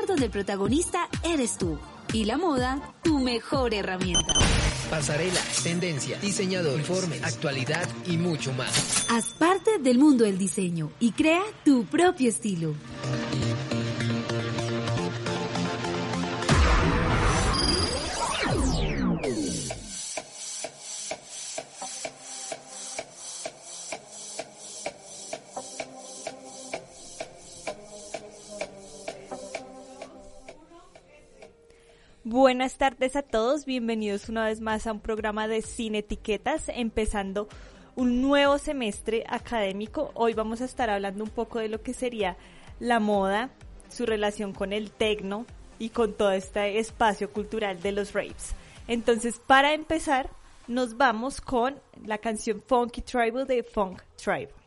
Lugar donde el protagonista eres tú y la moda tu mejor herramienta. Pasarela, tendencia, diseñador, informes, actualidad y mucho más. Haz parte del mundo del diseño y crea tu propio estilo. Buenas tardes a todos, bienvenidos una vez más a un programa de Sin Etiquetas, empezando un nuevo semestre académico. Hoy vamos a estar hablando un poco de lo que sería la moda, su relación con el tecno y con todo este espacio cultural de los raves. Entonces, para empezar, nos vamos con la canción Funky Tribal de Funk Tribe.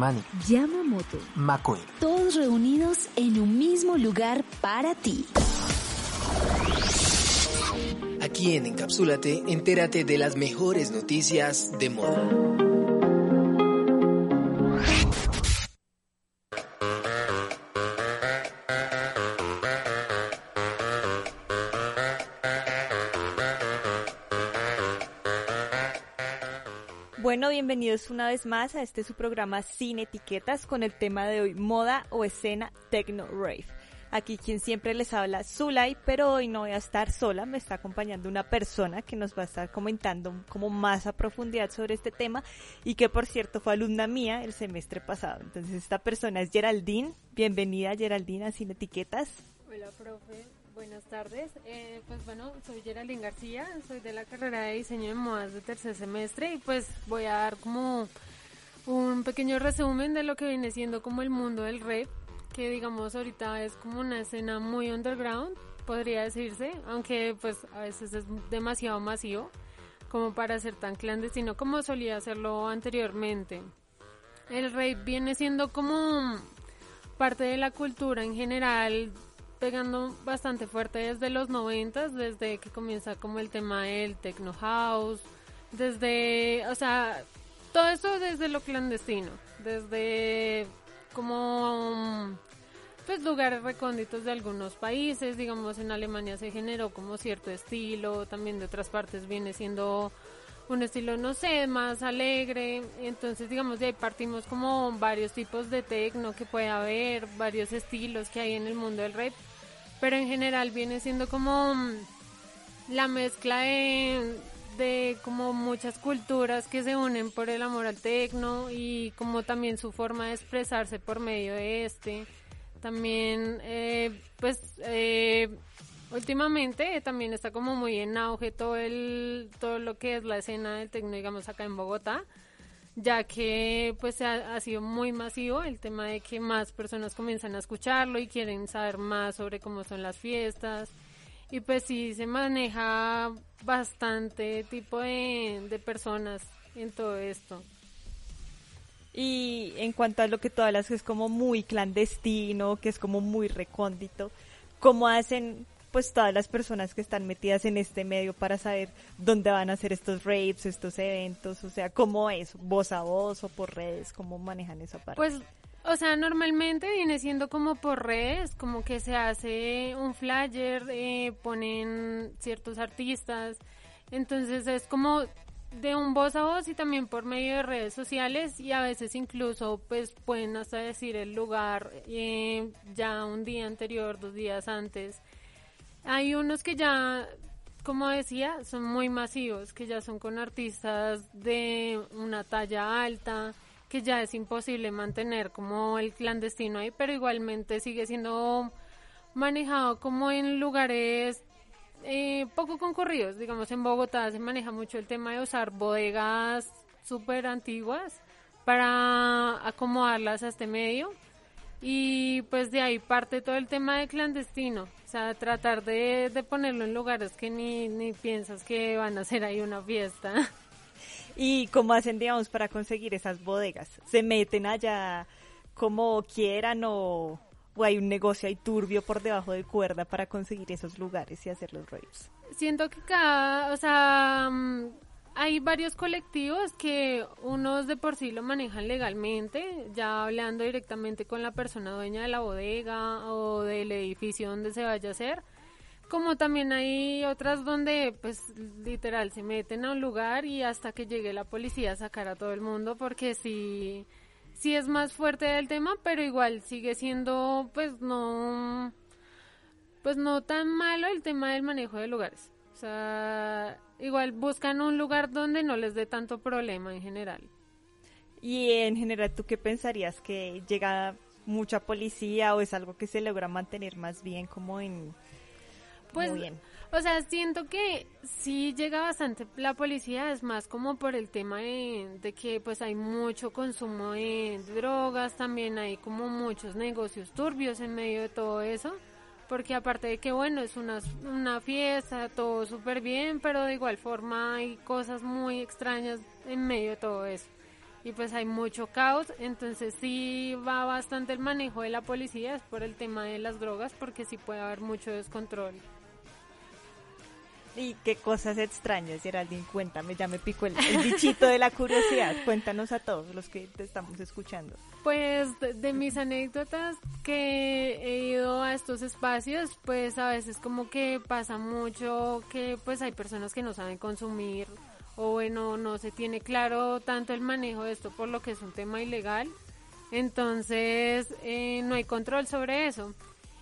Armani, Yamamoto. Macoel. Todos reunidos en un mismo lugar para ti. Aquí en Encapsúlate, entérate de las mejores noticias de moda. Bienvenidos una vez más a este su programa Sin Etiquetas con el tema de hoy, moda o escena techno rave. Aquí quien siempre les habla, Zulay, pero hoy no voy a estar sola, me está acompañando una persona que nos va a estar comentando como más a profundidad sobre este tema y que por cierto fue alumna mía el semestre pasado. Entonces esta persona es Geraldine, bienvenida Geraldine a Sin Etiquetas. Hola, profe. Buenas tardes. Eh, pues bueno, soy Geraldine García, soy de la carrera de diseño de modas de tercer semestre y pues voy a dar como un pequeño resumen de lo que viene siendo como el mundo del rap, que digamos ahorita es como una escena muy underground, podría decirse, aunque pues a veces es demasiado masivo como para ser tan clandestino como solía hacerlo anteriormente. El rap viene siendo como parte de la cultura en general pegando bastante fuerte desde los noventas, desde que comienza como el tema del techno house, desde, o sea, todo eso desde lo clandestino, desde como pues lugares recónditos de algunos países, digamos en Alemania se generó como cierto estilo, también de otras partes viene siendo un estilo, no sé, más alegre. Entonces, digamos, de ahí partimos como varios tipos de tecno que puede haber, varios estilos que hay en el mundo del rap. Pero en general viene siendo como mm, la mezcla de, de como muchas culturas que se unen por el amor al tecno y como también su forma de expresarse por medio de este. También, eh, pues, eh, últimamente también está como muy en auge todo el todo lo que es la escena del tecno digamos acá en Bogotá ya que pues ha, ha, sido muy masivo el tema de que más personas comienzan a escucharlo y quieren saber más sobre cómo son las fiestas. Y pues sí se maneja bastante tipo de, de personas en todo esto. Y en cuanto a lo que todas las que es como muy clandestino que es como muy recóndito cómo hacen pues todas las personas que están metidas en este medio para saber dónde van a hacer estos rapes, estos eventos, o sea, cómo es, voz a voz o por redes, cómo manejan esa parte. Pues, o sea, normalmente viene siendo como por redes, como que se hace un flyer, eh, ponen ciertos artistas, entonces es como de un voz a voz y también por medio de redes sociales y a veces incluso pues pueden hasta decir el lugar eh, ya un día anterior, dos días antes hay unos que ya, como decía, son muy masivos, que ya son con artistas de una talla alta, que ya es imposible mantener como el clandestino ahí, pero igualmente sigue siendo manejado como en lugares eh, poco concurridos. Digamos, en Bogotá se maneja mucho el tema de usar bodegas súper antiguas para acomodarlas a este medio. Y pues de ahí parte todo el tema de clandestino. O sea, tratar de, de ponerlo en lugares que ni, ni piensas que van a hacer ahí una fiesta. ¿Y cómo hacen, digamos, para conseguir esas bodegas? ¿Se meten allá como quieran o, o hay un negocio ahí turbio por debajo de cuerda para conseguir esos lugares y hacer los raves? Siento que cada, o sea, mm, hay varios colectivos que unos de por sí lo manejan legalmente, ya hablando directamente con la persona dueña de la bodega o del edificio donde se vaya a hacer. Como también hay otras donde, pues, literal, se meten a un lugar y hasta que llegue la policía a sacar a todo el mundo, porque sí, sí es más fuerte el tema, pero igual sigue siendo, pues, no, pues no tan malo el tema del manejo de lugares. O sea, igual buscan un lugar donde no les dé tanto problema en general. Y en general, ¿tú qué pensarías? ¿Que llega mucha policía o es algo que se logra mantener más bien como en... Pues, bien? o sea, siento que sí llega bastante la policía, es más como por el tema de, de que pues hay mucho consumo de drogas, también hay como muchos negocios turbios en medio de todo eso porque aparte de que bueno, es una, una fiesta, todo súper bien, pero de igual forma hay cosas muy extrañas en medio de todo eso. y pues hay mucho caos, entonces sí va bastante el manejo de la policía es por el tema de las drogas porque sí puede haber mucho descontrol. Y qué cosas extrañas, Geraldine, cuéntame, ya me picó el, bichito de la curiosidad. Cuéntanos a todos los que te estamos escuchando. Pues de, mis anécdotas que he ido a estos espacios, pues a veces como que pasa mucho que pues hay personas que no saben consumir o bueno, no se tiene claro tanto el manejo de esto por lo que es un tema ilegal. Entonces eh, no hay control sobre eso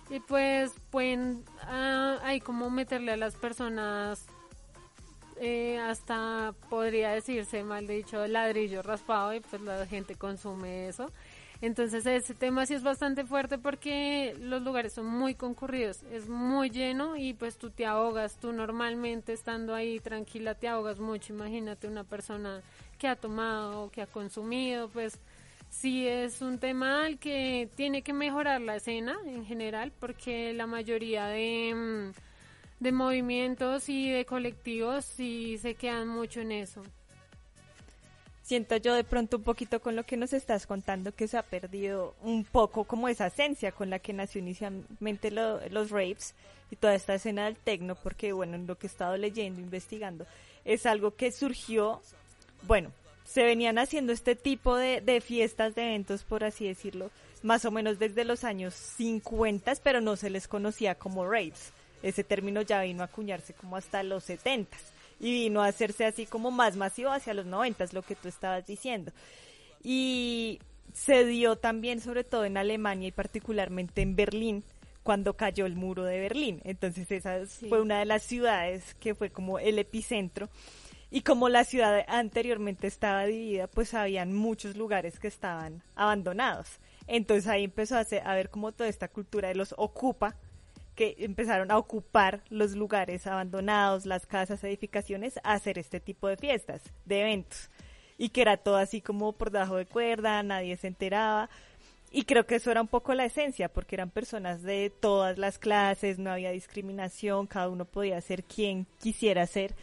y pues pueden ah, ahí como meterle a las personas eh, hasta podría decirse mal dicho ladrillo raspado y pues la gente consume eso. Entonces ese tema sí es bastante fuerte porque los lugares son muy concurridos es muy lleno y pues tú te ahogas tú normalmente estando ahí tranquila te ahogas mucho. Imagínate una persona que ha tomado que ha consumido pues sí es un tema al que tiene que mejorar la escena en general porque la mayoría de, mm, de movimientos y de colectivos sí se quedan mucho en eso. Siento yo de pronto un poquito con lo que nos estás contando que se ha perdido un poco como esa esencia con la que nació inicialmente los raves y toda esta escena del tecno porque bueno, en lo que he estado leyendo, investigando, es algo que surgió, bueno, se venían haciendo este tipo de, fiestas, de eventos, por así decirlo, más o menos desde los años 50, pero no se les conocía como raves. Ese término ya vino a acuñarse como hasta los 70 y vino a hacerse así como más masivo hacia los 90, lo que tú estabas diciendo. Y se dio también sobre todo en Alemania y particularmente en Berlín cuando cayó el muro de Berlín. Entonces esa fue una de las ciudades que fue como el epicentro y como la ciudad anteriormente estaba dividida, pues habían muchos lugares que estaban abandonados. Entonces ahí empezó a, hacer, a ver como toda esta cultura de los ocupa, que empezaron a ocupar los lugares abandonados, las casas, edificaciones, a hacer este tipo de fiestas, de eventos. Y que era todo así como por debajo de cuerda, nadie se enteraba. Y creo que eso era un poco la esencia, porque eran personas de todas las clases, no había discriminación, cada uno podía ser quien quisiera ser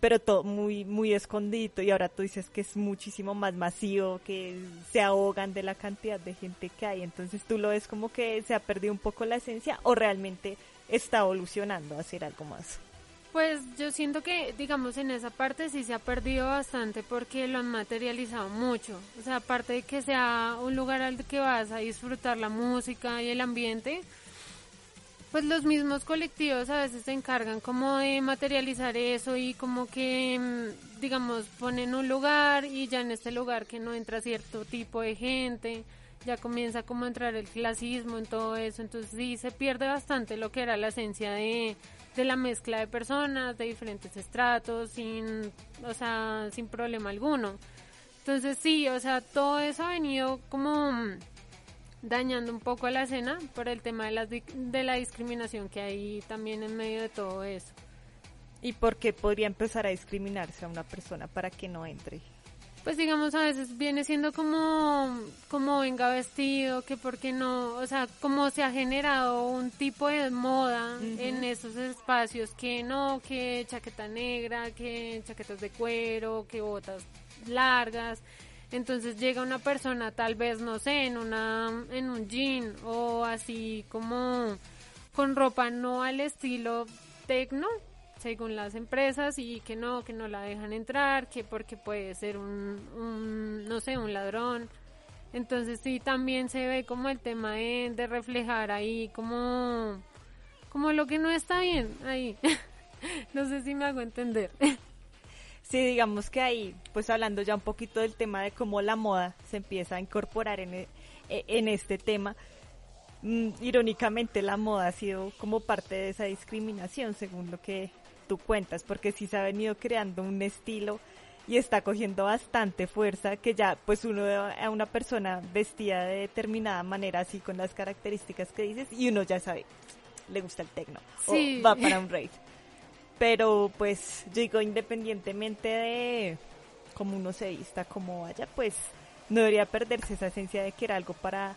pero todo muy, muy escondido y ahora tú dices que es muchísimo más masivo, que se ahogan de la cantidad de gente que hay, entonces tú lo ves como que se ha perdido un poco la esencia o realmente está evolucionando a hacer algo más. Pues yo siento que, digamos, en esa parte sí se ha perdido bastante porque lo han materializado mucho. O sea, aparte de que sea un lugar al que vas a disfrutar la música y el ambiente, pues los mismos colectivos a veces se encargan como de materializar eso y como que, mm, digamos, ponen un lugar y ya en este lugar que no entra cierto tipo de gente, ya comienza como a entrar el clasismo en todo eso, entonces sí se pierde bastante lo que era la esencia de, de la mezcla de personas, de diferentes estratos, sin, o sea, sin problema alguno. Entonces sí, o sea, todo eso ha venido como mm, dañando un poco la escena por el tema de la, de la discriminación que hay también en medio de todo eso. ¿Y por qué podría empezar a discriminarse a una persona para que no entre? Pues digamos a veces viene siendo como como venga vestido, que porque no, o sea, como se ha generado un tipo de moda en esos espacios que no, que chaqueta negra, que chaquetas de cuero, que botas largas, entonces llega una persona tal vez, no sé, en, una, en un jean o así como con ropa no al estilo tecno, según las empresas, y que no, que no la dejan entrar, que porque puede ser un, un no sé, un ladrón. Entonces sí, también se ve como el tema de, de reflejar ahí como, como lo que no está bien ahí. no sé si me hago entender. Sí, digamos que ahí, pues hablando ya un poquito del tema de cómo la moda se empieza a incorporar en, e, e, en este tema, mm, irónicamente la moda ha sido como parte de esa discriminación, según lo que tú cuentas, porque sí se ha venido creando un estilo y está cogiendo bastante fuerza que ya pues uno ve a una persona vestida de determinada manera así con las características que dices y uno ya sabe le gusta el tecno o va para un rave pero pues yo digo, independientemente de cómo uno se vista, cómo vaya, pues no debería perderse esa esencia de que era algo para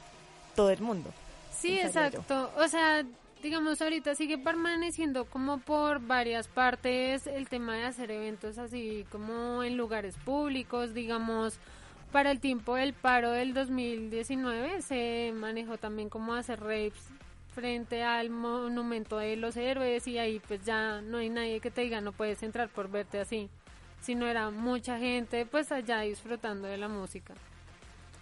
todo el mundo. Sí, exacto. O sea, digamos, ahorita sigue permaneciendo como por varias partes el tema de hacer eventos así como en lugares públicos, digamos, para el tiempo del paro del 2019 se manejó también como hacer rapes frente al monumento de los héroes y ahí pues ya no hay nadie que te diga no puedes entrar por verte así, sino era mucha gente pues allá disfrutando de la música.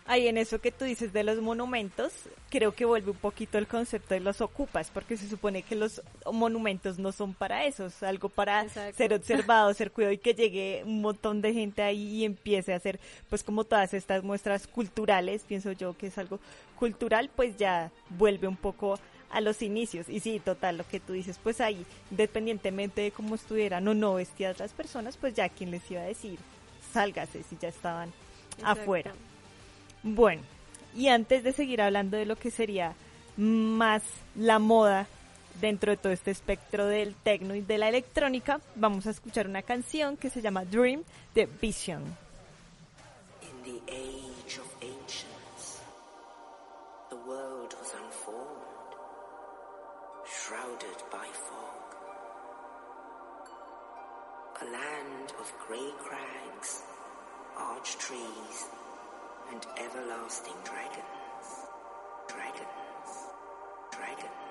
Ahí en eso que tú dices de los monumentos, creo que vuelve un poquito el concepto de los ocupas, porque se supone que los monumentos no son para eso, es algo para ser observado, ser cuidado y que llegue un montón de gente ahí y empiece a hacer pues como todas estas muestras culturales, pienso yo que es algo cultural, pues ya vuelve un poco a los inicios. Y sí, total, lo que tú dices, pues ahí, independientemente de cómo estuvieran o no vestidas las personas, pues ya quien les iba a decir, sálgase si ya estaban afuera. Bueno, y antes de seguir hablando de lo que sería más la moda dentro de todo este espectro del techno y de la electrónica, vamos a escuchar una canción que se llama Dream de Vision. In the Land of grey crags, arch trees, and everlasting dragons. Dragons. Dragons.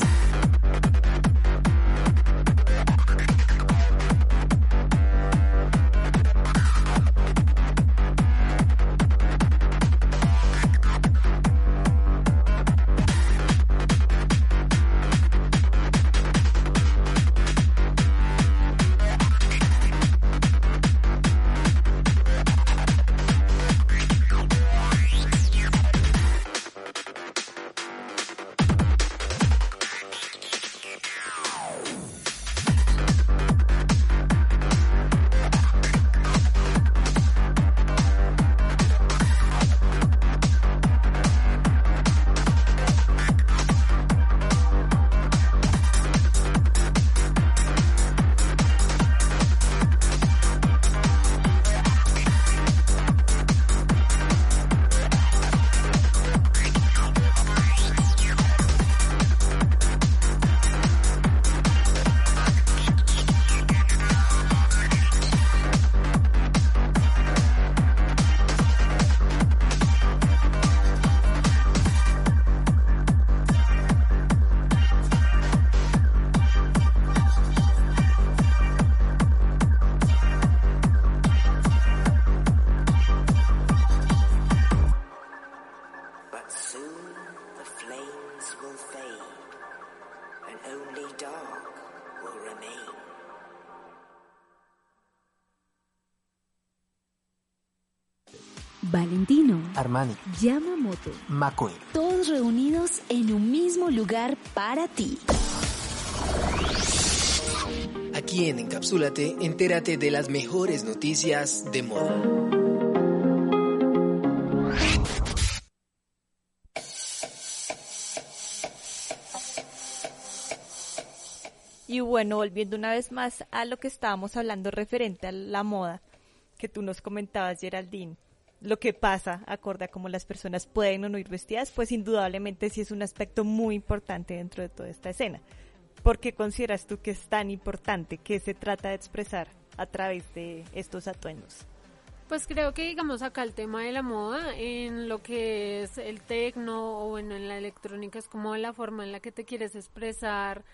you Armani, Yamamoto, McQueen. todos reunidos en un mismo lugar para ti. Aquí en Encapsúlate, entérate de las mejores noticias de moda. Y bueno, volviendo una vez más a lo que estábamos hablando referente a la moda, que tú nos comentabas, Geraldine, lo que pasa, acorde a cómo las personas pueden o no ir vestidas, pues indudablemente sí es un aspecto muy importante dentro de toda esta escena. ¿Por qué consideras tú que es tan importante que se trata de expresar a través de estos atuendos? Pues creo que digamos acá el tema de la moda en lo que es el tecno o bueno en la electrónica es como la forma en la que te quieres expresar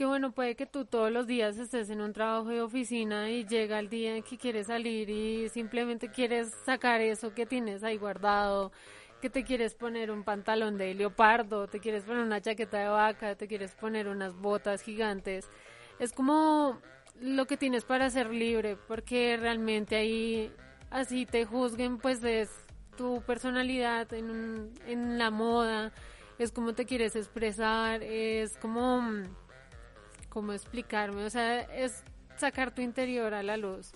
que bueno puede que tú todos los días estés en un trabajo de oficina y llega el día en que quieres salir y simplemente quieres sacar eso que tienes ahí guardado que te quieres poner un pantalón de leopardo te quieres poner una chaqueta de vaca te quieres poner unas botas gigantes. Es como lo que tienes para ser libre porque realmente ahí así te juzguen, pues es tu personalidad en, en la moda, es como te quieres expresar, es como, cómo explicarme, o sea, es sacar tu interior a la luz.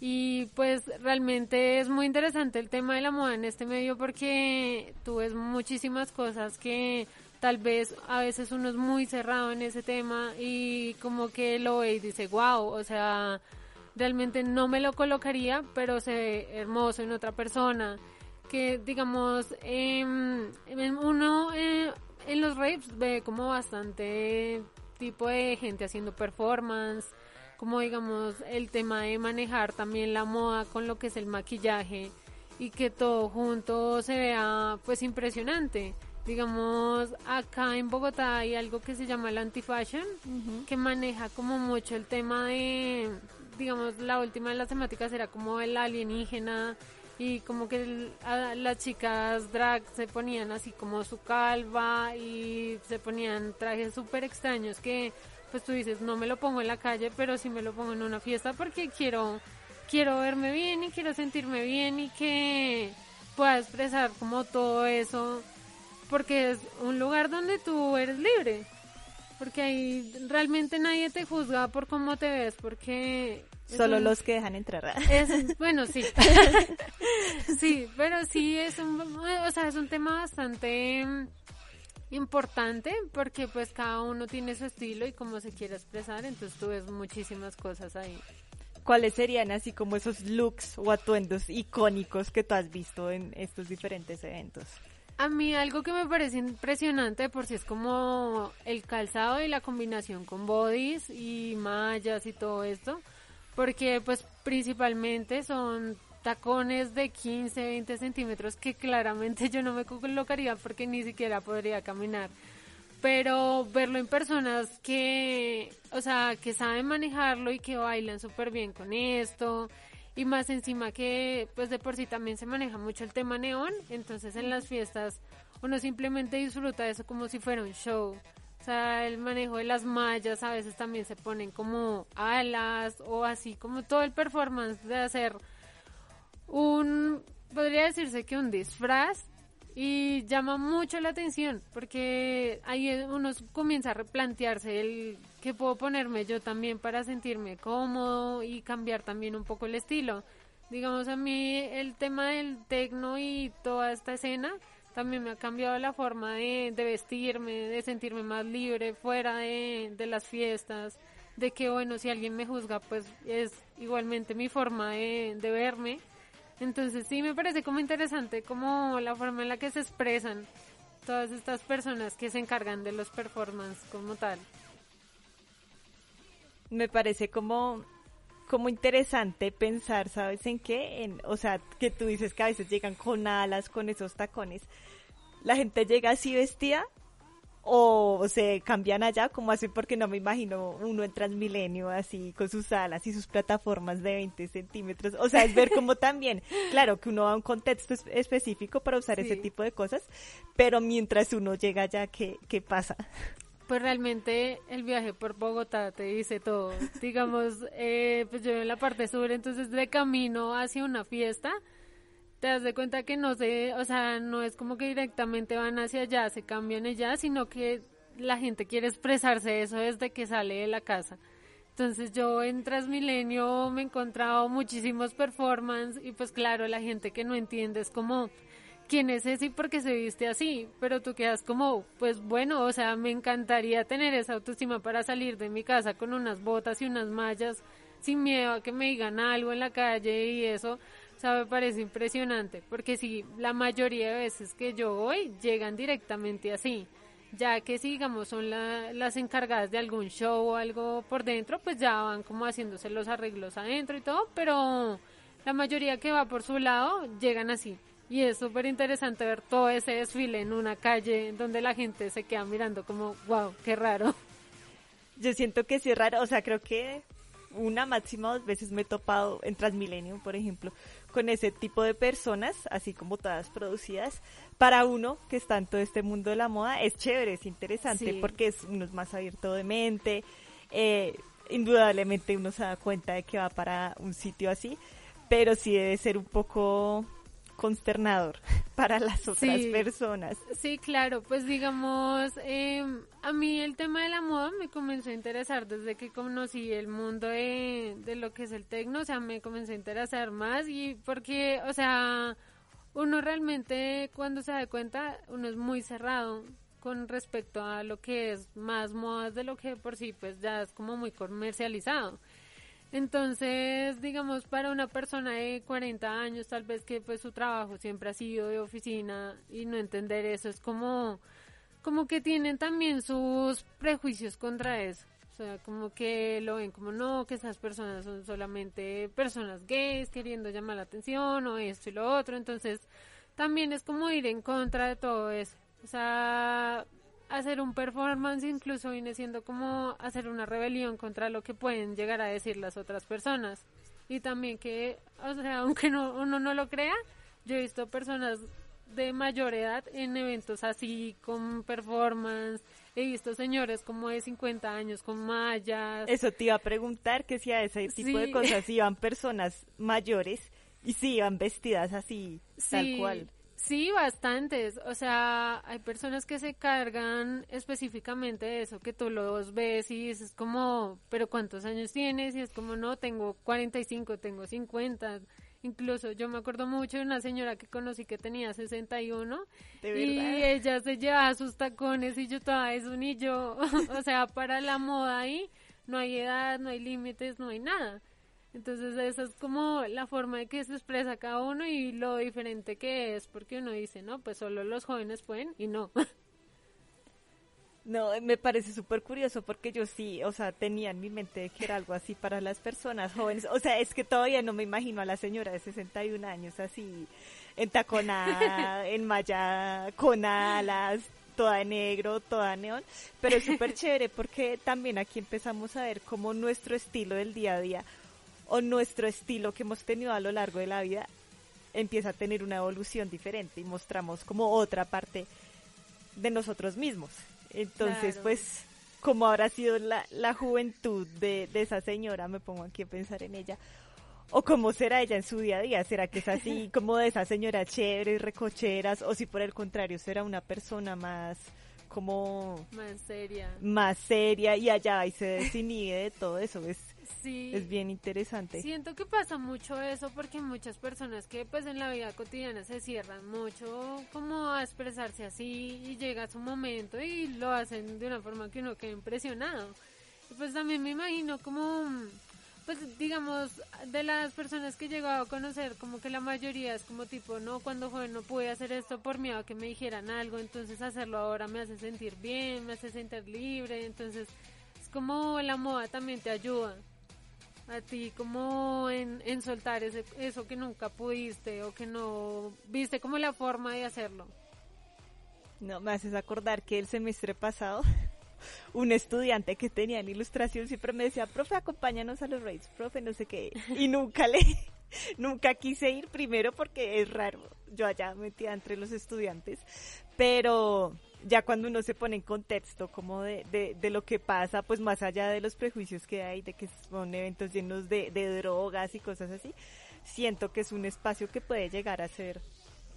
Y pues realmente es muy interesante el tema de la moda en este medio porque tú ves muchísimas cosas que tal vez a veces uno es muy cerrado en ese tema y como que lo ve y dice, wow, o sea, realmente no me lo colocaría, pero se ve hermoso en otra persona. Que digamos, em, uno eh, en los raves ve como bastante tipo de gente haciendo performance, como digamos el tema de manejar también la moda con lo que es el maquillaje y que todo junto se vea pues impresionante. Digamos, acá en Bogotá hay algo que se llama el anti-fashion, que maneja como mucho el tema de, digamos, la última de las temáticas era como el alienígena y como que las chicas drag se ponían así como su calva y se ponían trajes súper extraños que pues tú dices no me lo pongo en la calle pero sí me lo pongo en una fiesta porque quiero quiero verme bien y quiero sentirme bien y que pueda expresar como todo eso porque es un lugar donde tú eres libre. Porque ahí realmente nadie te juzga por cómo te ves porque Solo un- los que dejan entrar. es, bueno, sí. sí, pero sí es un, o sea, es un tema bastante importante porque pues cada uno tiene su estilo y cómo se quiere expresar, entonces tú ves muchísimas cosas ahí. ¿Cuáles serían así como esos looks o atuendos icónicos que tú has visto en estos diferentes eventos? A mí algo que me parece impresionante por si es como el calzado y la combinación con bodies y mallas y todo esto, porque pues principalmente son tacones de 15, 20 centímetros que claramente yo no me colocaría porque ni siquiera podría caminar. Pero verlo en personas que, o sea, que saben manejarlo y que bailan súper bien con esto, y más encima que pues de por sí también se maneja mucho el tema neón, entonces en las fiestas uno simplemente disfruta eso como si fuera un show. O sea, el manejo de las mallas a veces también se ponen como alas o así como todo el performance de hacer un, podría decirse que un disfraz y llama mucho la atención porque ahí uno comienza a replantearse el que puedo ponerme yo también para sentirme cómodo y cambiar también un poco el estilo. Digamos a mí el tema del tecno y toda esta escena también me ha cambiado la forma de, vestirme, de sentirme más libre fuera de, las fiestas, de que bueno, si alguien me juzga pues es igualmente mi forma de, de verme entonces sí me parece como interesante como la forma en la que se expresan todas estas personas que se encargan de los performances como tal. Me parece como como interesante pensar, ¿sabes en qué? En, o sea, que tú dices que a veces llegan con alas, con esos tacones. La gente llega así vestida o se cambian allá como así porque no me imagino uno en Transmilenio así con sus alas y sus plataformas de 20 centímetros o sea es ver como también claro que uno va a un contexto específico para usar ese tipo de cosas pero mientras uno llega allá ¿qué, qué pasa? Pues realmente el viaje por Bogotá te dice todo digamos eh, pues yo en la parte sur entonces de camino hacia una fiesta te das de cuenta que no sé, o sea, no es como que directamente van hacia allá, se cambian allá, sino que la gente quiere expresarse eso desde que sale de la casa. Entonces yo en Transmilenio me he encontrado muchísimos performances y pues claro, la gente que no entiende es como, ¿quién es ese y por qué se viste así? Pero tú quedas como, pues bueno, o sea, me encantaría tener esa autoestima para salir de mi casa con unas botas y unas mallas sin miedo a que me digan algo en la calle y eso, sea, me parece impresionante, porque si la mayoría de veces que yo voy llegan directamente así, ya que si digamos son las encargadas de algún show o algo por dentro, pues ya van como haciéndose los arreglos adentro y todo, pero la mayoría que va por su lado llegan así. Y es súper interesante ver todo ese desfile en una calle donde la gente se queda mirando como, wow, qué raro. Yo siento que sí es raro, o sea, creo que una máxima dos veces me he topado en Transmilenio, por ejemplo, con ese tipo de personas, así como todas producidas. Para uno que está en todo este mundo de la moda es chévere, es interesante porque es, uno es más abierto de mente. Eh, indudablemente uno se da cuenta de que va para un sitio así, pero sí debe ser un poco consternador para las otras personas. Sí, claro, pues digamos, eh, a mí el tema de la moda me comenzó a interesar desde que conocí el mundo de, de lo que es el tecno, o sea, me comenzó a interesar más y porque, o sea, uno realmente cuando se da cuenta, uno es muy cerrado con respecto a lo que es más modas de lo que por sí pues ya es como muy comercializado. Entonces, digamos, para una persona de 40 años, tal vez que pues su trabajo siempre ha sido de oficina y no entender eso es como, como que tienen también sus prejuicios contra eso. O sea, como que lo ven como no, que esas personas son solamente personas gays queriendo llamar la atención o esto y lo otro. Entonces, también es como ir en contra de todo eso. O sea, hacer un performance incluso viene siendo como hacer una rebelión contra lo que pueden llegar a decir las otras personas. Y también que, o sea, aunque no, uno no lo crea, yo he visto personas de mayor edad en eventos así, con performance. He visto señores como de 50 años con mallas. Eso te iba a preguntar, que si a ese tipo de cosas iban personas mayores y si iban vestidas así, tal cual. Sí, bastantes. O sea, hay personas que se cargan específicamente de eso, que tú los ves y dices como, pero ¿cuántos años tienes? Y es como, no, tengo 45, tengo 50. Incluso yo me acuerdo mucho de una señora que conocí que tenía 61 y ella se llevaba sus tacones y yo toda eso ni yo. o sea, para la moda ahí no hay edad, no hay límites, no hay nada. Entonces esa es como la forma de que se expresa cada uno y lo diferente que es, porque uno dice, no, pues solo los jóvenes pueden y no. No, me parece súper curioso porque yo sí, o sea, tenía en mi mente que era algo así para las personas jóvenes. O sea, es que todavía no me imagino a la señora de 61 años así, entaconada, enmayada, con alas, toda de negro, toda neón. Pero es súper chévere porque también aquí empezamos a ver cómo nuestro estilo del día a día o nuestro estilo que hemos tenido a lo largo de la vida empieza a tener una evolución diferente y mostramos como otra parte de nosotros mismos. Entonces, Claro. pues, como habrá sido la, la juventud de, de esa señora, me pongo aquí a pensar en ella. O cómo será ella en su día a día, será que es así como de esa señora chévere y recocheras, o si por el contrario será una persona más como Más seria. más seria y allá y se desinhibe de todo eso, es, Sí. es bien interesante. Siento que pasa mucho eso porque muchas personas que pues en la vida cotidiana se cierran mucho como a expresarse así y llega su momento y lo hacen de una forma que uno queda impresionado. Y pues también me imagino como, pues digamos, de las personas que he llegado a conocer, como que la mayoría es como tipo, no, cuando joven no pude hacer esto por miedo a que me dijeran algo, entonces hacerlo ahora me hace sentir bien, me hace sentir libre, entonces es como la moda también te ayuda a ti como en, en soltar ese, eso que nunca pudiste o que no viste como la forma de hacerlo. No, me haces acordar que el semestre pasado un estudiante que tenía en ilustración siempre me decía, profe, acompáñanos a los raids, profe, no sé qué. Y nunca le, nunca quise ir primero porque es raro. Yo allá metida entre los estudiantes. Pero ya cuando uno se pone en contexto como de, de, de lo que pasa, pues más allá de los prejuicios que hay, de que son eventos llenos de, de drogas y cosas así, siento que es un espacio que puede llegar a ser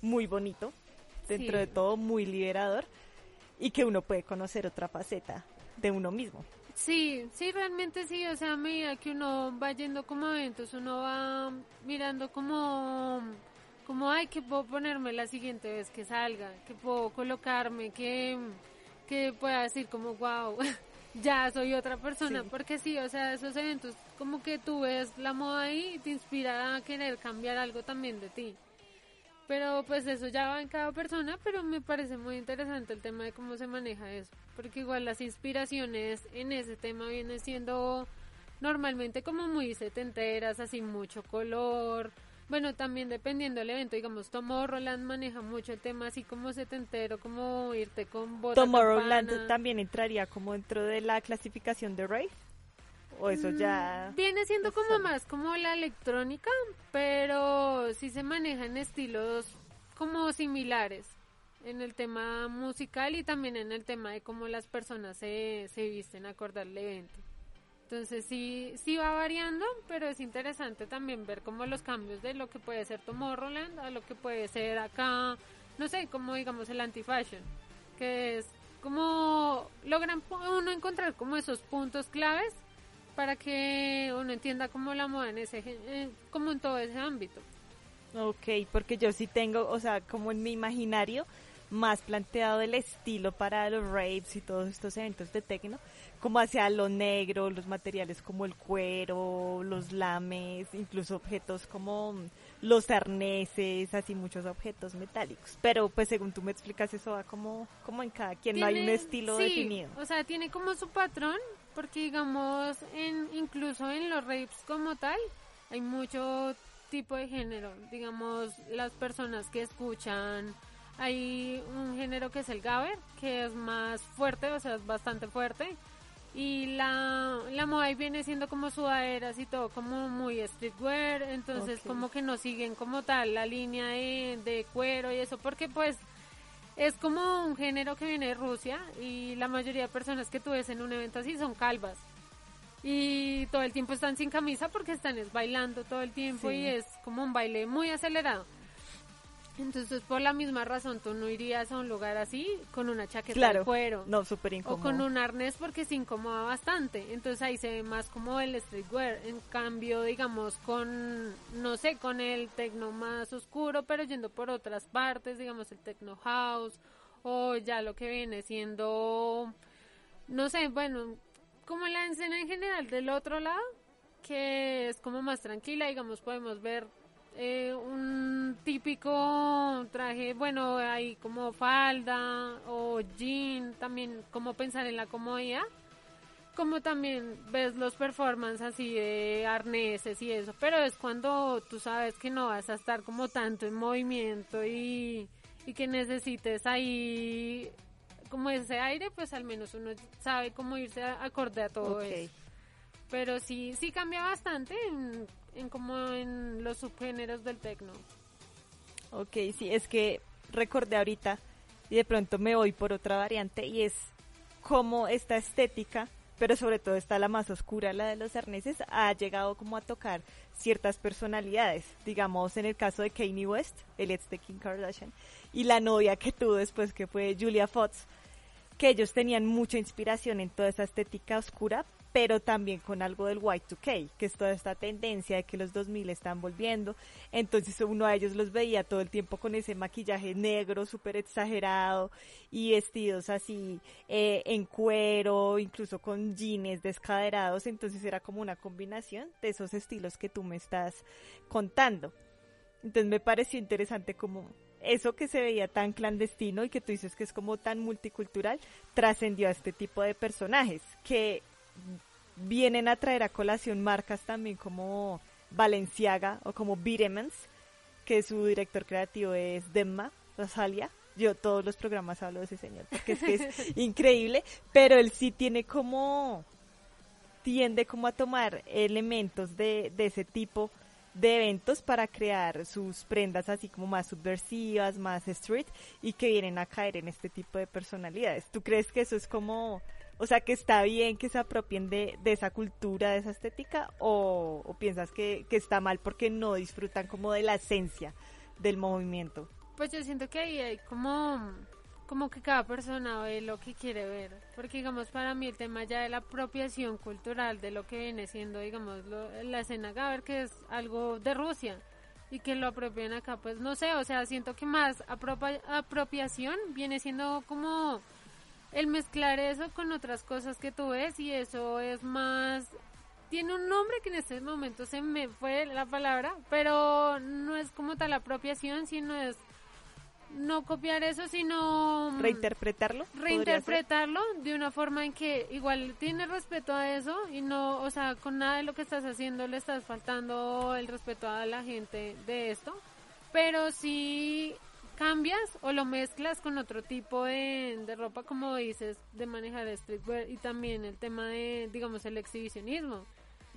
muy bonito, dentro Sí. de todo muy liberador y que uno puede conocer otra faceta de uno mismo. Sí, sí, realmente sí, o sea, a medida que uno va yendo como a eventos, uno va mirando como, como, ay, que puedo ponerme la siguiente vez que salga, que puedo colocarme, que, que pueda decir como, wow, ya soy otra persona, Sí. porque sí, o sea, esos eventos, como que tú ves la moda ahí y te inspira a querer cambiar algo también de ti. Pero pues eso ya va en cada persona, pero me parece muy interesante el tema de cómo se maneja eso, porque igual las inspiraciones en ese tema vienen siendo normalmente como muy setenteras, así mucho color. Bueno, también dependiendo del evento, digamos, Tomorrowland maneja mucho el tema así como setentero, como irte con bota Tomorrowland campana. también entraría como dentro de la clasificación de rave o eso ya Mm, Viene siendo como sale. más como la electrónica, pero sí se manejan estilos como similares en el tema musical y también en el tema de cómo las personas se, se visten acorde al evento. Entonces sí, sí va variando, pero es interesante también ver como los cambios de lo que puede ser Tomorrowland a lo que puede ser acá, no sé, como digamos el anti-fashion, que es como logran uno encontrar como esos puntos claves para que uno entienda como la moda en ese, como en todo ese ámbito. Ok, porque yo sí tengo, o sea, como en mi imaginario, más planteado el estilo para los raves y todos estos eventos de tecno, como hacia lo negro, los materiales como el cuero, los lames, incluso objetos como los arneses, así muchos objetos metálicos. Pero pues según tú me explicas eso va como, como en cada quien, no hay un estilo sí, definido. O sea, tiene como su patrón, porque digamos, en incluso en los rapes como tal, hay mucho tipo de género. Digamos, las personas que escuchan, hay un género que es el gabber, que es más fuerte, o sea, es bastante fuerte. Y la, la moda ahí viene siendo como sudaderas y todo como muy streetwear, entonces como que no siguen como tal la línea de, de cuero y eso, porque pues es como un género que viene de Rusia y la mayoría de personas que tú ves en un evento así son calvas. Y todo el tiempo están sin camisa porque están es bailando todo el tiempo Sí. y es como un baile muy acelerado. Entonces por la misma razón tú no irías a un lugar así con una chaqueta Claro, de cuero. no, súper O incómodo. con un arnés porque se incomoda bastante. Entonces ahí se ve más como el streetwear. En cambio, digamos, con, no sé, con el tecno más oscuro, pero yendo por otras partes, digamos, el techno house. O ya lo que viene siendo, no sé, bueno, como la escena en general del otro lado, que es como más tranquila, digamos, podemos ver eh, un típico traje, bueno, hay como falda o jean, también como pensar en la comodidad, como también ves los performances así de arneses y eso, pero es cuando tú sabes que no vas a estar como tanto en movimiento y, y que necesites ahí como ese aire, pues al menos uno sabe cómo irse a- acorde a todo eso. Pero sí, sí cambia bastante en, como en los subgéneros del tecno. Ok, sí, es que recordé ahorita y de pronto me voy por otra variante y es como esta estética, pero sobre todo está la más oscura, la de los arneses, ha llegado como a tocar ciertas personalidades. Digamos, en el caso de Kanye West, el ex de Kim Kardashian, y la novia que tuvo después, que fue Julia Fox, que ellos tenían mucha inspiración en toda esa estética oscura, pero también con algo del Y2K, que es toda esta tendencia de que los 2000 están volviendo. Entonces uno a ellos los veía todo el tiempo con ese maquillaje negro súper exagerado y vestidos así eh, en cuero, incluso con jeans descaderados. Entonces era como una combinación de esos estilos que tú me estás contando. Entonces me pareció interesante como eso que se veía tan clandestino y que tú dices que es como tan multicultural, trascendió a este tipo de personajes que vienen a traer a colación marcas también como Balenciaga o como Biremans, que su director creativo es Demma Rosalia. Yo todos los programas hablo de ese señor porque es que es increíble, pero él sí tiene como tiende como a tomar elementos de, de ese tipo de eventos para crear sus prendas así como más subversivas, más street y que vienen a caer en este tipo de personalidades. ¿Tú crees que eso es como, o sea, que está bien que se apropien de, de esa cultura, de esa estética o, piensas que, que está mal porque no disfrutan como de la esencia del movimiento? Pues yo siento que ahí hay como, como que cada persona ve lo que quiere ver. Porque, digamos, para mí el tema ya de la apropiación cultural de lo que viene siendo, digamos, lo- la escena Gaber, que es algo de Rusia. Y que lo apropian acá, pues no sé, o sea, siento que más apropia- apropiación viene siendo como el mezclar eso con otras cosas que tú ves y eso es más tiene un nombre que en este momento se me fue la palabra, pero no es como tal apropiación, sino es no copiar eso, sino mm, ¿Reinterpretarlo? reinterpretarlo de una forma en que igual tiene respeto a eso y no, o sea, con nada de lo que estás haciendo le estás faltando el respeto a la gente de esto, pero si cambias o lo mezclas con otro tipo de, de ropa, como dices, de manejar streetwear y también el tema de, digamos, el exhibicionismo.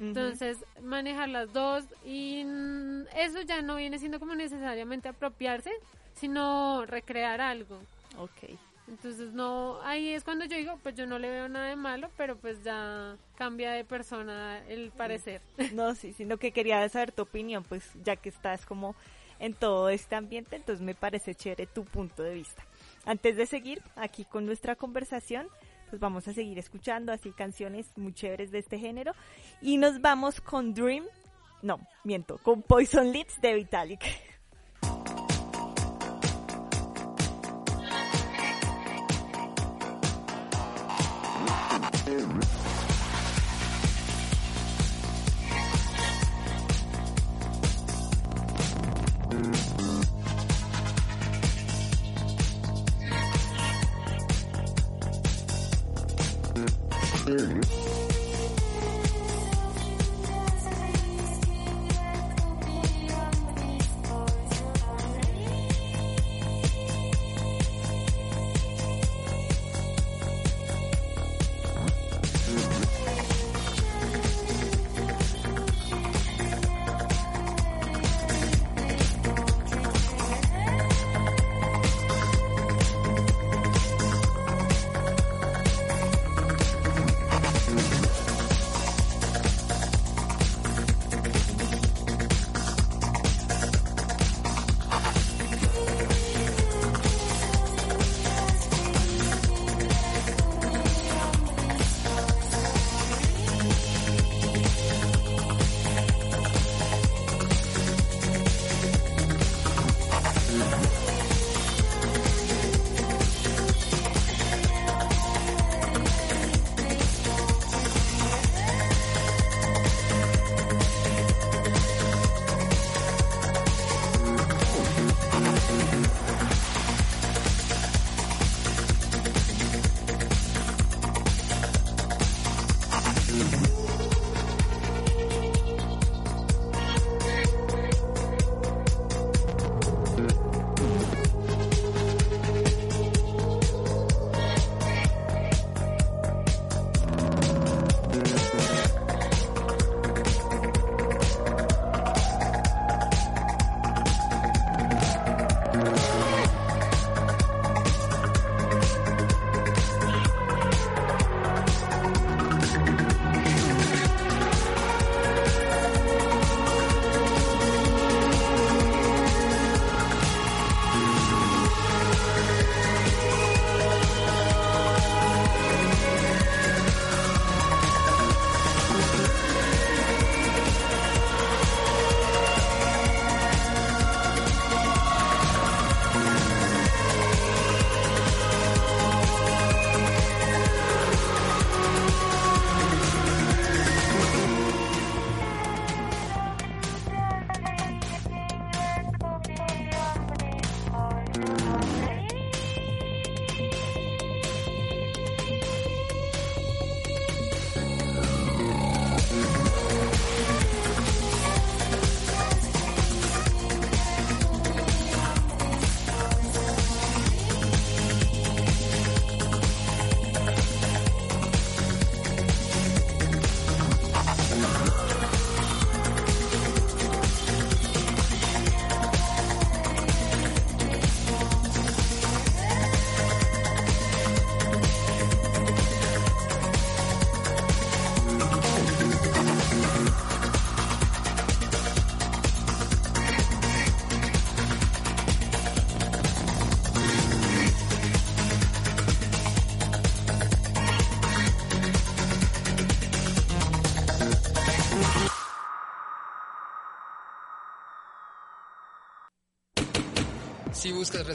Entonces, manejar las dos y mm, eso ya no viene siendo como necesariamente apropiarse, sino recrear algo. Ok. Entonces, no, ahí es cuando yo digo, pues yo no le veo nada de malo, pero pues ya cambia de persona el parecer. No, sí, sino que quería saber tu opinión, pues ya que estás como en todo este ambiente, entonces me parece chévere tu punto de vista. Antes de seguir aquí con nuestra conversación, pues vamos a seguir escuchando así canciones muy chéveres de este género y nos vamos con Dream, no, miento, con Poison Lips de Vitalik.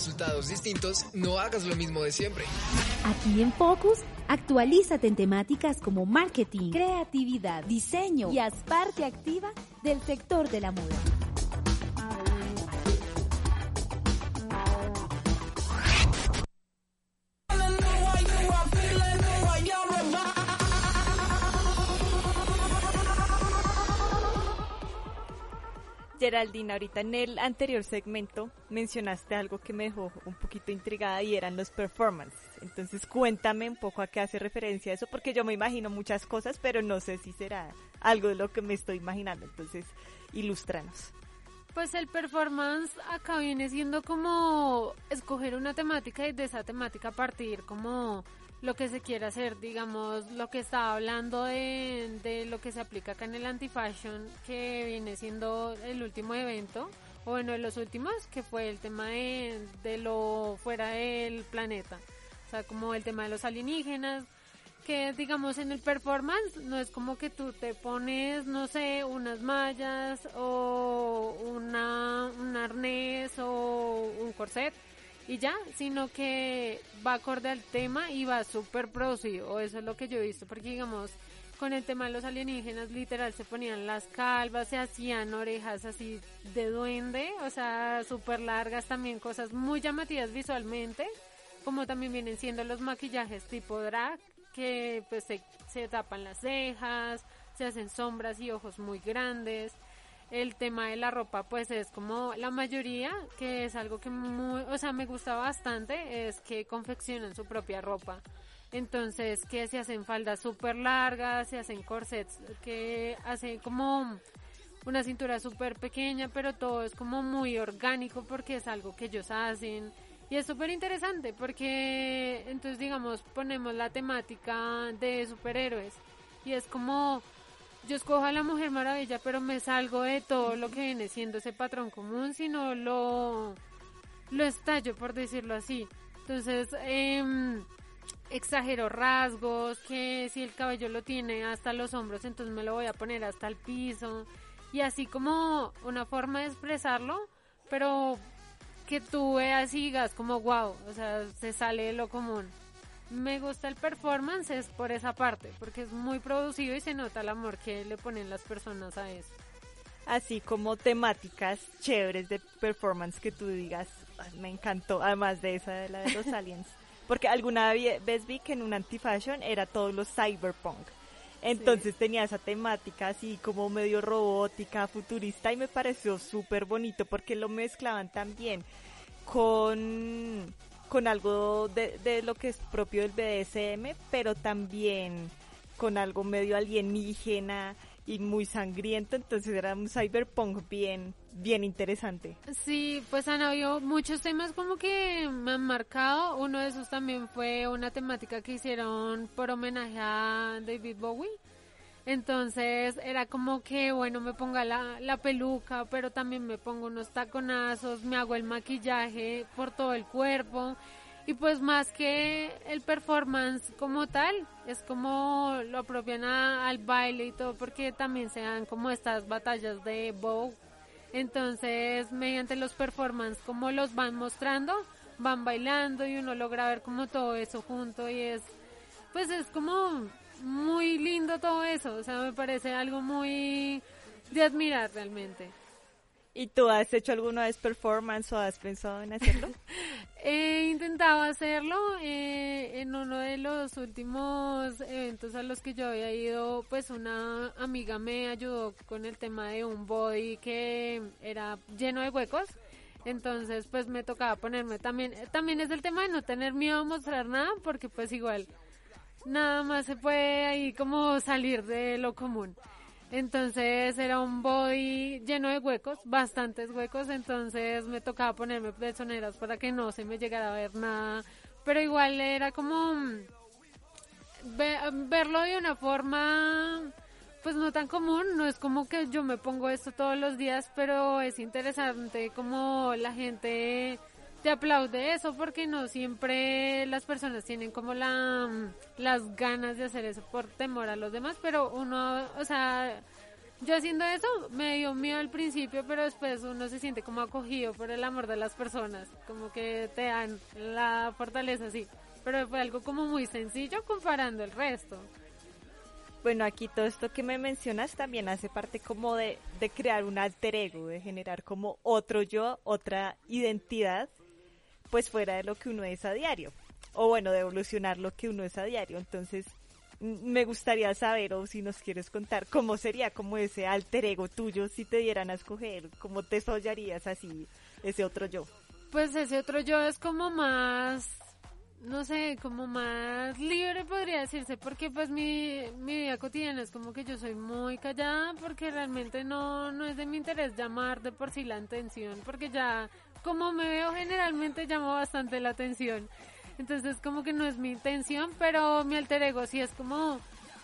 Resultados distintos, no hagas lo mismo de siempre. Aquí en Focus, actualízate en temáticas como marketing, creatividad, diseño y haz parte activa del sector de la moda. Geraldine, ahorita en el anterior segmento mencionaste algo que me dejó un poquito intrigada y eran los performances. Entonces cuéntame un poco a qué hace referencia eso, porque yo me imagino muchas cosas, pero no sé si será algo de lo que me estoy imaginando. Entonces, ilústranos. Pues el performance acá viene siendo como escoger una temática y de esa temática partir como lo que se quiere hacer, digamos, lo que estaba hablando de, lo que se aplica acá en el anti-fashion, que viene siendo el último evento, o bueno, de los últimos, que fue el tema de, de lo fuera del planeta. O sea, como el tema de los alienígenas, que digamos en el performance no es como que tú te pones, no sé, unas mallas o una, un arnés o un corset y ya, sino que va acorde al tema y va súper producido, eso es lo que yo he visto, porque digamos, con el tema de los alienígenas, literal, se ponían las calvas, se hacían orejas así de duende, o sea, súper largas también, cosas muy llamativas visualmente, como también vienen siendo los maquillajes tipo drag, que pues se, se tapan las cejas, se hacen sombras y ojos muy grandes, el tema de la ropa pues es como la mayoría que es algo que o sea, me gusta bastante es que confeccionan su propia ropa. Entonces, que se hacen faldas súper largas, se hacen corsets que hacen como una cintura súper pequeña, pero todo es como muy orgánico porque es algo que ellos hacen. Y es súper interesante porque entonces digamos ponemos la temática de superhéroes y es como yo escojo a la Mujer Maravilla, pero me salgo de todo lo que viene siendo ese patrón común, sino lo, lo estallo, por decirlo así. Entonces, eh, exagero rasgos, que si el cabello lo tiene hasta los hombros, entonces me lo voy a poner hasta el piso. Y así como una forma de expresarlo, pero que tú veas y digas como wow, o sea, se sale de lo común me gusta el performance es por esa parte, porque es muy producido y se nota el amor que le ponen las personas a eso. Así como temáticas chéveres de performance que tú digas, me encantó, además de esa de la de los aliens. Porque alguna vez vi que en un anti-fashion era todo lo cyberpunk. Entonces tenía esa temática así como medio robótica, futurista y me pareció súper bonito porque lo mezclaban también con con algo de, de lo que es propio del BDSM, pero también con algo medio alienígena y muy sangriento, entonces era un cyberpunk bien, bien interesante. Sí, pues han habido muchos temas como que me han marcado, uno de esos también fue una temática que hicieron por homenaje a David Bowie. Entonces era como que, bueno, me ponga la, la peluca, pero también me pongo unos taconazos, me hago el maquillaje por todo el cuerpo. Y pues más que el performance como tal, es como lo apropian al baile y todo, porque también se dan como estas batallas de bow. Entonces, mediante los performances, como los van mostrando, van bailando y uno logra ver como todo eso junto y es, pues es como muy lindo todo eso, o sea, me parece algo muy de admirar realmente. ¿Y tú has hecho alguna vez performance o has pensado en hacerlo? He intentado hacerlo eh, en uno de los últimos eventos a los que yo había ido, pues una amiga me ayudó con el tema de un body que era lleno de huecos. Entonces, pues me tocaba ponerme también, también es el tema de no tener miedo a mostrar nada, porque pues igual nada más se puede ahí como salir de lo común. Entonces era un body lleno de huecos, bastantes huecos, entonces me tocaba ponerme pezoneras para que no se me llegara a ver nada. Pero igual era como mm, verlo de una forma pues no tan común, no es como que yo me pongo esto todos los días, pero es interesante como la gente te aplaude eso porque no siempre las personas tienen como la las ganas de hacer eso por temor a los demás, pero uno, o sea, yo haciendo eso me dio miedo al principio, pero después uno se siente como acogido por el amor de las personas, como que te dan la fortaleza, sí. Pero fue algo como muy sencillo comparando el resto. Bueno, aquí todo esto que me mencionas también hace parte como de crear un alter ego, de generar como otro yo, otra identidad, pues fuera de lo que uno es a diario. O bueno, de evolucionar lo que uno es a diario. Entonces, me gustaría saber, o si nos quieres contar, cómo sería como ese alter ego tuyo si te dieran a escoger, cómo te sollarías así ese otro yo. Pues ese otro yo es como más, no sé, como más libre podría decirse, porque pues mi, mi vida cotidiana es como que yo soy muy callada porque realmente no, no es de mi interés llamar de por sí la atención, porque ya como me veo generalmente llamo bastante la atención. Entonces como que no es mi intención, pero mi alter ego sí es como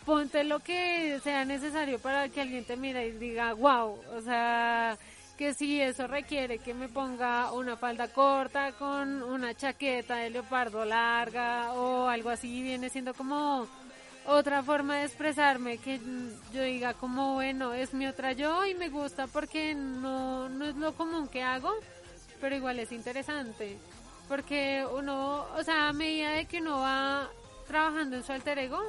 ponte lo que sea necesario para que alguien te mire y diga, wow, o sea, que si eso requiere que me ponga una falda corta con una chaqueta de leopardo larga o algo así, viene siendo como otra forma de expresarme que yo diga como bueno es mi otra yo y me gusta porque no, no es lo común que hago pero igual es interesante porque uno, o sea, a medida de que uno va trabajando en su alter ego,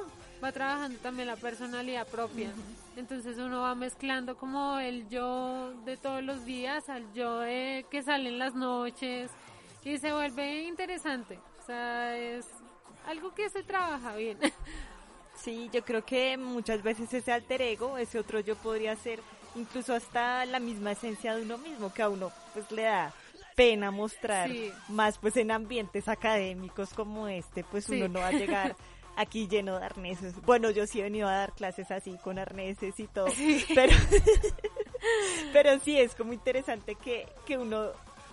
va trabajando también la personalidad propia. Entonces uno va mezclando como el yo de todos los días al yo de que sale en las noches y se vuelve interesante. O sea, es algo que se trabaja bien. Sí, yo creo que muchas veces ese alter ego, ese otro yo podría ser incluso hasta la misma esencia de uno mismo, que a uno pues le da pena mostrar, más pues en ambientes académicos como este, pues uno no va a llegar aquí lleno de arneses. Bueno, yo sí he venido a dar clases así con arneses y todo, pero pero sí es como interesante que, que uno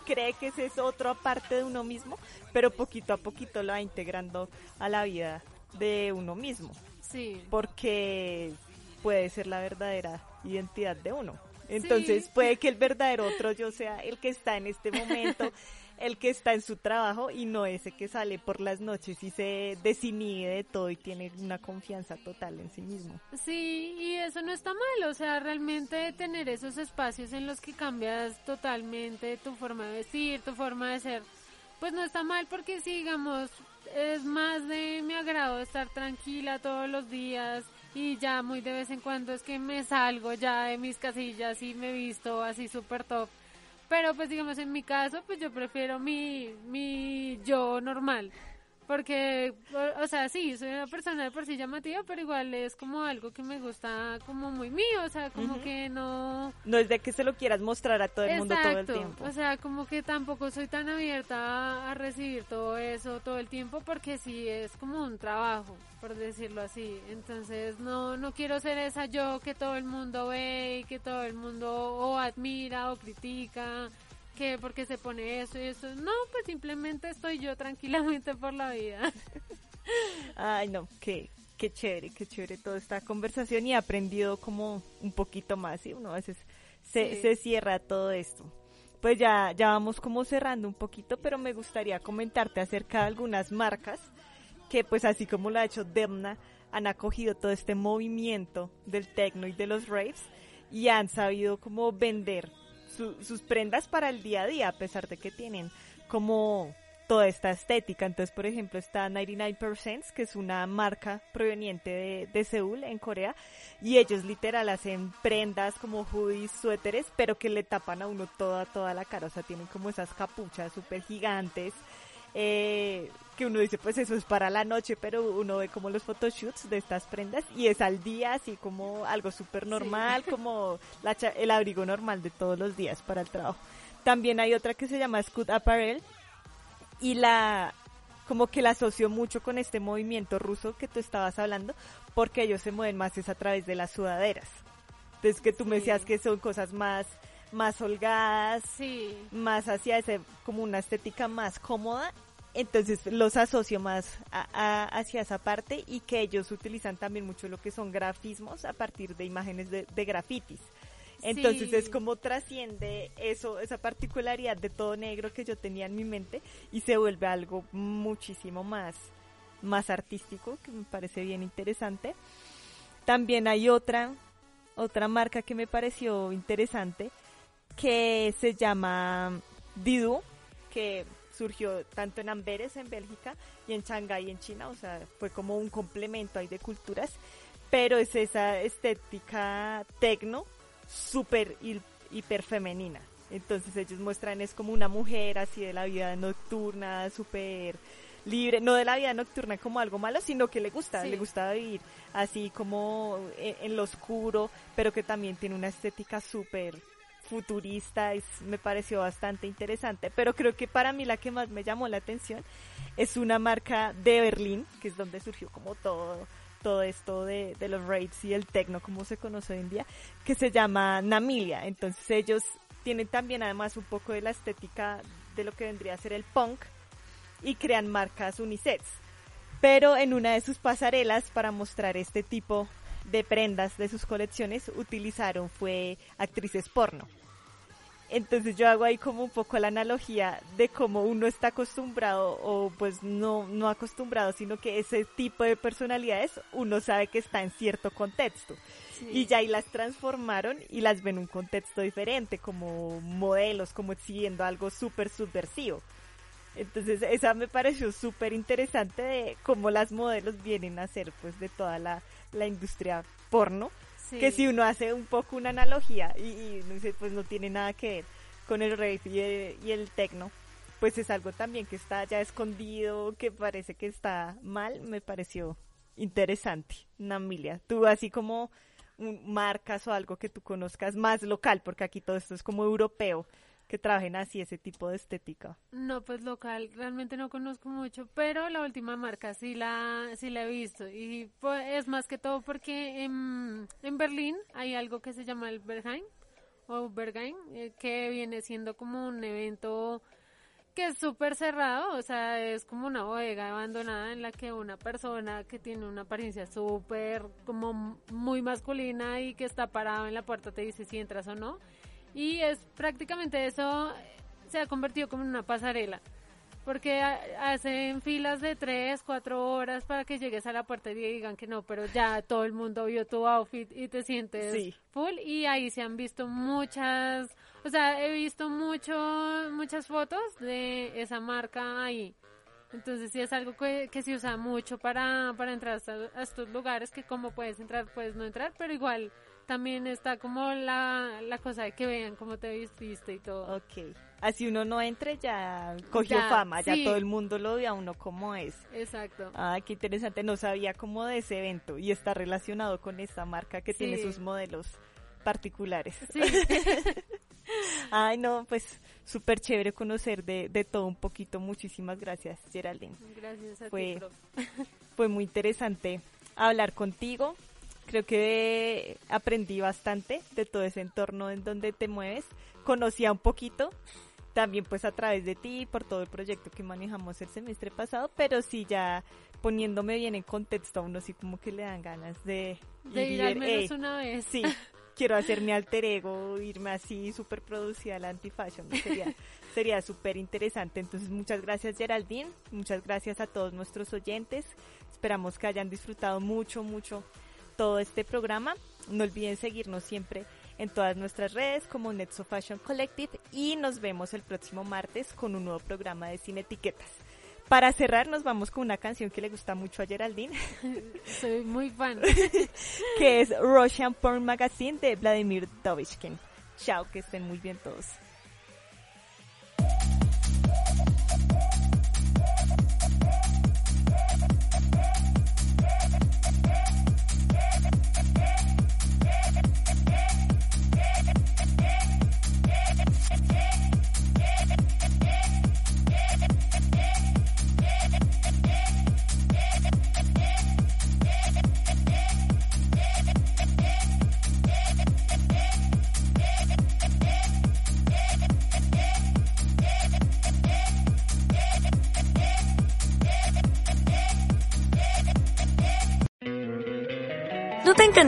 cree que ese es otra parte de uno mismo, pero poquito a poquito lo va integrando a la vida de uno mismo. Sí. Porque puede ser la verdadera identidad de uno. Entonces puede que el verdadero otro yo sea el que está en este momento, el que está en su trabajo y no ese que sale por las noches y se desinhibe de todo y tiene una confianza total en sí mismo. Sí, y eso no está mal, o sea, realmente tener esos espacios en los que cambias totalmente tu forma de vestir, tu forma de ser, pues no está mal porque si digamos es más de mi agrado estar tranquila todos los días, y ya muy de vez en cuando es que me salgo ya de mis casillas y me visto así súper top. Pero pues digamos en mi caso pues yo prefiero mi, mi yo normal. Porque, o sea, sí, soy una persona de por sí llamativa, pero igual es como algo que me gusta como muy mío, o sea, como que no... No es de que se lo quieras mostrar a todo el mundo todo el tiempo. O sea, como que tampoco soy tan abierta a recibir todo eso todo el tiempo, porque sí es como un trabajo, por decirlo así. Entonces, no, no quiero ser esa yo que todo el mundo ve y que todo el mundo o admira o critica que porque se pone eso y eso. No, pues simplemente estoy yo tranquilamente por la vida. Ay, no, qué, qué chévere, qué chévere toda esta conversación y he aprendido como un poquito más y uno a veces se, se cierra todo esto. Pues ya, ya vamos como cerrando un poquito, pero me gustaría comentarte acerca de algunas marcas que pues así como lo ha hecho Demna, han acogido todo este movimiento del techno y de los raves y han sabido como vender sus prendas para el día a día, a pesar de que tienen como toda esta estética. Entonces, por ejemplo, está 99%, que es una marca proveniente de, de, Seúl, en Corea, y ellos literal hacen prendas como hoodies, suéteres, pero que le tapan a uno toda, toda la cara. O sea, tienen como esas capuchas súper gigantes eh, que uno dice, pues eso es para la noche, pero uno ve como los photoshoots de estas prendas y es al día, así como algo súper normal, como la, el abrigo normal de todos los días para el trabajo. También hay otra que se llama Scoot Apparel y la como que la asocio mucho con este movimiento ruso que tú estabas hablando, porque ellos se mueven más es a través de las sudaderas. Entonces que tú me decías que son cosas más más holgadas, sí. más hacia ese, como una estética más cómoda. Entonces los asocio más a, hacia esa parte y que ellos utilizan también mucho lo que son grafismos a partir de imágenes de, grafitis. Entonces es como trasciende eso, esa particularidad de todo negro que yo tenía en mi mente y se vuelve algo muchísimo más, más artístico, que me parece bien interesante. También hay otra otra marca que me pareció interesante que se llama Didu, que surgió tanto en Amberes, en Bélgica, y en Shanghái, en China, o sea, fue como un complemento ahí de culturas, pero es esa estética tecno, súper hiper femenina. Entonces ellos muestran es como una mujer así de la vida nocturna, súper libre, no de la vida nocturna como algo malo, sino que le gusta, le gusta vivir así como en, en, lo oscuro, pero que también tiene una estética súper futurista, me pareció bastante interesante, pero creo que para mí la que más me llamó la atención es una marca de Berlín, que es donde surgió como todo todo esto de, los raves y el techno, como se conoce hoy en día, que se llama Namilia. Entonces ellos tienen también además un poco de la estética de lo que vendría a ser el punk y crean marcas unisex. Pero en una de sus pasarelas para mostrar este tipo de prendas de sus colecciones utilizaron fue actrices porno. Entonces yo hago ahí como un poco la analogía de cómo uno está acostumbrado o pues no, no acostumbrado, sino que ese tipo de personalidades uno sabe que está en cierto contexto. Y ya ahí las transformaron y las ven en un contexto diferente, como modelos, como exhibiendo algo súper subversivo. Entonces esa me pareció súper interesante de cómo las modelos vienen a ser pues de toda la, la industria porno que si uno hace un poco una analogía y, y pues no tiene nada que ver con el rave y el, y el tecno, pues es algo también que está ya escondido, que parece que está mal, me pareció interesante, Namilia. Tú así como marcas o algo que tú conozcas más local, porque aquí todo esto es como europeo, que trabajen así ese tipo de estética. No, pues local, realmente no conozco mucho, pero la última marca sí la, sí la he visto. Y pues, es más que todo porque en, en Berlín hay algo que se llama el Berghain, o Berghain, eh, que viene siendo como un evento que es súper cerrado, o sea, es como una bodega abandonada en la que una persona que tiene una apariencia súper como muy masculina y que está parado en la puerta te dice si entras o no y es prácticamente eso se ha convertido como en una pasarela. Porque hacen filas de tres, cuatro horas para que llegues a la puerta y digan que no, pero ya todo el mundo vio tu outfit y te sientes full. Y ahí se han visto muchas, o sea, he visto mucho, muchas fotos de esa marca ahí. Entonces sí es algo que, que se usa mucho para, para entrar a, estos lugares, que como puedes entrar, puedes no entrar, pero igual también está como la, la cosa de que vean cómo te vististe y todo. Ok. Así uno no entre, ya cogió fama, ya todo el mundo lo ve a uno como es. Exacto. Ah, qué interesante. No sabía cómo de ese evento y está relacionado con esta marca que tiene sus modelos particulares. Sí. Ay, no, pues súper chévere conocer de, de, todo un poquito. Muchísimas gracias, Geraldine. Gracias a fue, ti, Fue muy interesante hablar contigo. Creo que aprendí bastante de todo ese entorno en donde te mueves. Conocía un poquito, también pues a través de ti, por todo el proyecto que manejamos el semestre pasado, pero sí ya poniéndome bien en contexto, a uno sí como que le dan ganas de, de ir, al menos una vez. Sí, quiero hacer mi alter ego, irme así súper producida al anti-fashion, sería sería súper interesante. Entonces muchas gracias Geraldine, muchas gracias a todos nuestros oyentes, esperamos que hayan disfrutado mucho, mucho todo este programa. No olviden seguirnos siempre en todas nuestras redes como Netso Fashion Collective y nos vemos el próximo martes con un nuevo programa de Cine Etiquetas. Para cerrar nos vamos con una canción que le gusta mucho a Geraldine. Soy muy fan. que es Russian Porn Magazine de Vladimir Dovishkin. Chao, que estén muy bien todos.